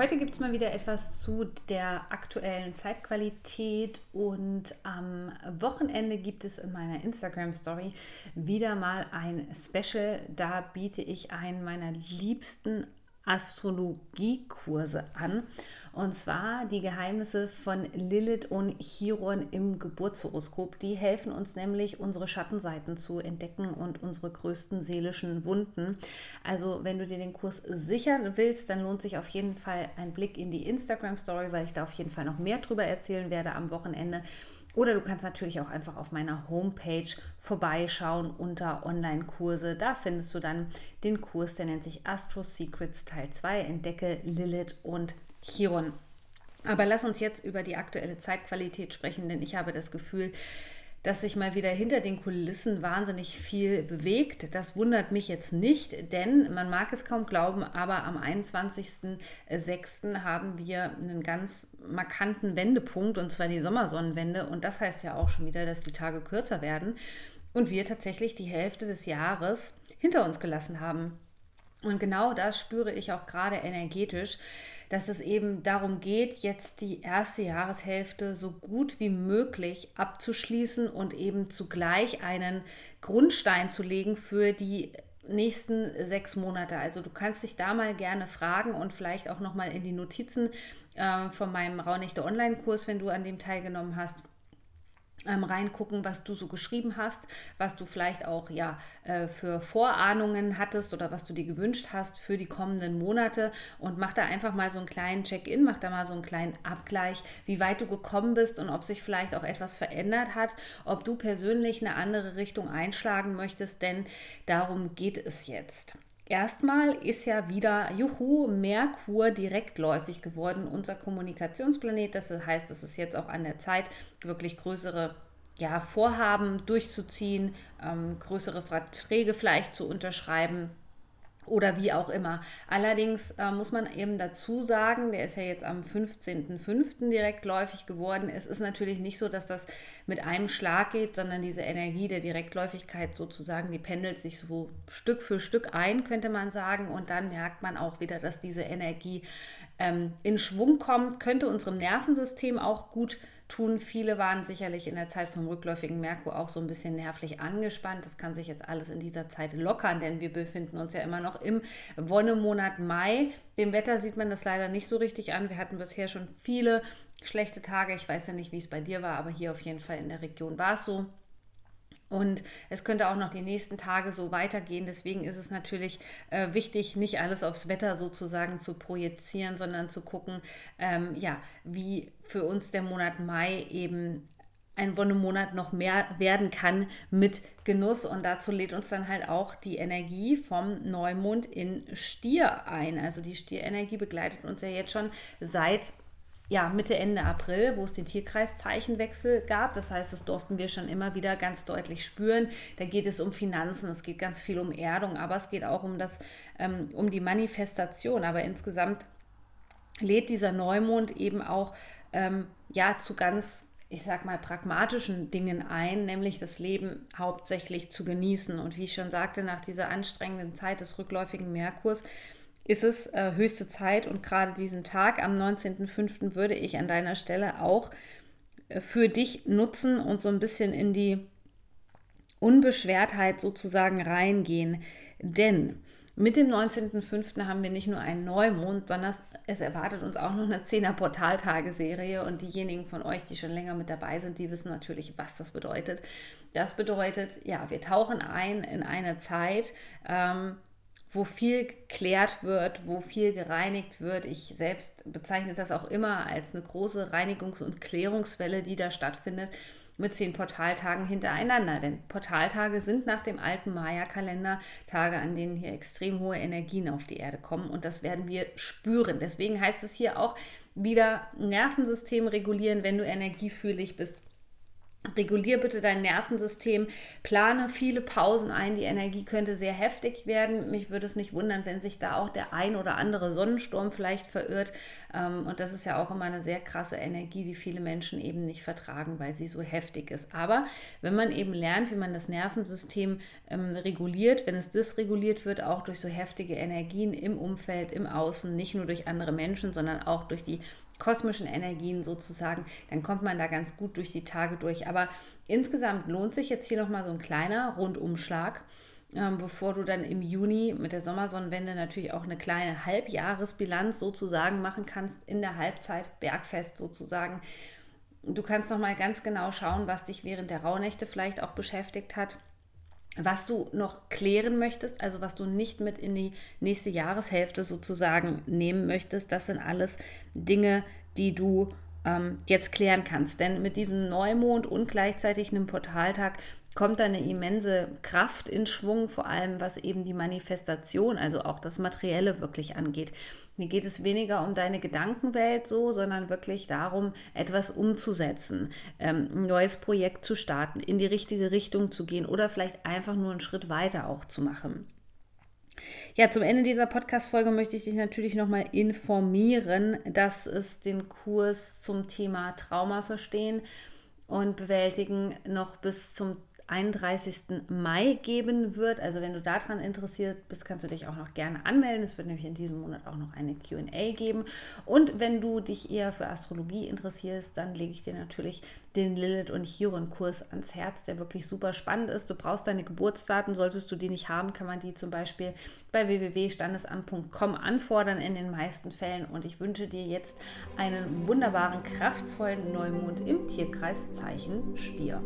Heute gibt es mal wieder etwas zu der aktuellen Zeitqualität und am Wochenende gibt es in meiner Instagram Story wieder mal ein Special. Da biete ich einen meiner liebsten Astrologiekurse an. Und zwar die Geheimnisse von Lilith und Chiron im Geburtshoroskop. Die helfen uns nämlich, unsere Schattenseiten zu entdecken und unsere größten seelischen Wunden. Also, wenn du dir den Kurs sichern willst, dann lohnt sich auf jeden Fall ein Blick in die Instagram-Story, weil ich da auf jeden Fall noch mehr drüber erzählen werde am Wochenende. Oder du kannst natürlich auch einfach auf meiner Homepage vorbeischauen unter Online-Kurse. Da findest du dann den Kurs, der nennt sich Astro Secrets Teil 2. Entdecke Lilith und Chiron. Aber lass uns jetzt über die aktuelle Zeitqualität sprechen, denn ich habe das Gefühl, dass sich mal wieder hinter den Kulissen wahnsinnig viel bewegt. Das wundert mich jetzt nicht, denn man mag es kaum glauben, aber am 21.06. haben wir einen ganz markanten Wendepunkt und zwar die Sommersonnenwende. Und das heißt ja auch schon wieder, dass die Tage kürzer werden und wir tatsächlich die Hälfte des Jahres hinter uns gelassen haben. Und genau das spüre ich auch gerade energetisch dass es eben darum geht, jetzt die erste Jahreshälfte so gut wie möglich abzuschließen und eben zugleich einen Grundstein zu legen für die nächsten sechs Monate. Also du kannst dich da mal gerne fragen und vielleicht auch noch mal in die Notizen äh, von meinem Raunächte Online-Kurs, wenn du an dem teilgenommen hast, ähm, reingucken, was du so geschrieben hast, was du vielleicht auch ja äh, für Vorahnungen hattest oder was du dir gewünscht hast für die kommenden Monate und mach da einfach mal so einen kleinen Check-in, mach da mal so einen kleinen Abgleich, wie weit du gekommen bist und ob sich vielleicht auch etwas verändert hat, ob du persönlich eine andere Richtung einschlagen möchtest, denn darum geht es jetzt. Erstmal ist ja wieder, juhu, Merkur direktläufig geworden, unser Kommunikationsplanet. Das heißt, es ist jetzt auch an der Zeit, wirklich größere ja, Vorhaben durchzuziehen, ähm, größere Verträge vielleicht zu unterschreiben oder wie auch immer. Allerdings äh, muss man eben dazu sagen, der ist ja jetzt am 15.05. direktläufig geworden. Es ist natürlich nicht so, dass das mit einem Schlag geht, sondern diese Energie der Direktläufigkeit sozusagen, die pendelt sich so Stück für Stück ein, könnte man sagen. Und dann merkt man auch wieder, dass diese Energie ähm, in Schwung kommt, könnte unserem Nervensystem auch gut tun. Viele waren sicherlich in der Zeit vom rückläufigen Merkur auch so ein bisschen nervlich angespannt. Das kann sich jetzt alles in dieser Zeit lockern, denn wir befinden uns ja immer noch im Wonnemonat Mai. Dem Wetter sieht man das leider nicht so richtig an. Wir hatten bisher schon viele schlechte Tage. Ich weiß ja nicht, wie es bei dir war, aber hier auf jeden Fall in der Region war es so. Und es könnte auch noch die nächsten Tage so weitergehen. Deswegen ist es natürlich äh, wichtig, nicht alles aufs Wetter sozusagen zu projizieren, sondern zu gucken, ähm, ja, wie für uns der Monat Mai eben ein Wonnemonat noch mehr werden kann mit Genuss. Und dazu lädt uns dann halt auch die Energie vom Neumond in Stier ein. Also die Stierenergie begleitet uns ja jetzt schon seit ja, Mitte, Ende April, wo es den Tierkreiszeichenwechsel gab. Das heißt, das durften wir schon immer wieder ganz deutlich spüren. Da geht es um Finanzen, es geht ganz viel um Erdung, aber es geht auch um, das, ähm, um die Manifestation. Aber insgesamt lädt dieser Neumond eben auch ähm, ja, zu ganz ich sag mal, pragmatischen Dingen ein, nämlich das Leben hauptsächlich zu genießen. Und wie ich schon sagte, nach dieser anstrengenden Zeit des rückläufigen Merkurs ist es äh, höchste Zeit und gerade diesen Tag am 19.05. würde ich an deiner Stelle auch äh, für dich nutzen und so ein bisschen in die Unbeschwertheit sozusagen reingehen. Denn mit dem 19.05. haben wir nicht nur einen Neumond, sondern es erwartet uns auch noch eine 10er Portaltageserie. Und diejenigen von euch, die schon länger mit dabei sind, die wissen natürlich, was das bedeutet. Das bedeutet, ja, wir tauchen ein in eine Zeit, ähm, wo viel geklärt wird, wo viel gereinigt wird. Ich selbst bezeichne das auch immer als eine große Reinigungs- und Klärungswelle, die da stattfindet mit zehn Portaltagen hintereinander. Denn Portaltage sind nach dem alten Maya-Kalender Tage, an denen hier extrem hohe Energien auf die Erde kommen. Und das werden wir spüren. Deswegen heißt es hier auch wieder Nervensystem regulieren, wenn du energiefühlig bist Regulier bitte dein Nervensystem, plane viele Pausen ein. Die Energie könnte sehr heftig werden. Mich würde es nicht wundern, wenn sich da auch der ein oder andere Sonnensturm vielleicht verirrt. Ähm, und das ist ja auch immer eine sehr krasse Energie, die viele Menschen eben nicht vertragen, weil sie so heftig ist. Aber wenn man eben lernt, wie man das Nervensystem ähm, reguliert, wenn es dysreguliert wird, auch durch so heftige Energien im Umfeld, im Außen, nicht nur durch andere Menschen, sondern auch durch die kosmischen Energien sozusagen, dann kommt man da ganz gut durch die Tage durch. Aber insgesamt lohnt sich jetzt hier nochmal so ein kleiner Rundumschlag. Ähm, bevor du dann im Juni mit der Sommersonnenwende natürlich auch eine kleine Halbjahresbilanz sozusagen machen kannst, in der Halbzeit, Bergfest sozusagen. Du kannst nochmal ganz genau schauen, was dich während der Rauhnächte vielleicht auch beschäftigt hat was du noch klären möchtest, also was du nicht mit in die nächste Jahreshälfte sozusagen nehmen möchtest, das sind alles Dinge, die du ähm, jetzt klären kannst. Denn mit diesem Neumond und gleichzeitig einem Portaltag kommt eine immense Kraft in Schwung, vor allem was eben die Manifestation, also auch das Materielle wirklich angeht. Hier geht es weniger um deine Gedankenwelt so, sondern wirklich darum, etwas umzusetzen, ähm, ein neues Projekt zu starten, in die richtige Richtung zu gehen oder vielleicht einfach nur einen Schritt weiter auch zu machen. Ja, zum Ende dieser Podcast-Folge möchte ich dich natürlich nochmal informieren, dass es den Kurs zum Thema Trauma verstehen und bewältigen noch bis zum 31. Mai geben wird. Also wenn du daran interessiert bist, kannst du dich auch noch gerne anmelden. Es wird nämlich in diesem Monat auch noch eine QA geben. Und wenn du dich eher für Astrologie interessierst, dann lege ich dir natürlich den Lilith und Chiron Kurs ans Herz, der wirklich super spannend ist. Du brauchst deine Geburtsdaten, solltest du die nicht haben, kann man die zum Beispiel bei www.standesamt.com anfordern in den meisten Fällen. Und ich wünsche dir jetzt einen wunderbaren, kraftvollen Neumond im Tierkreiszeichen Stier.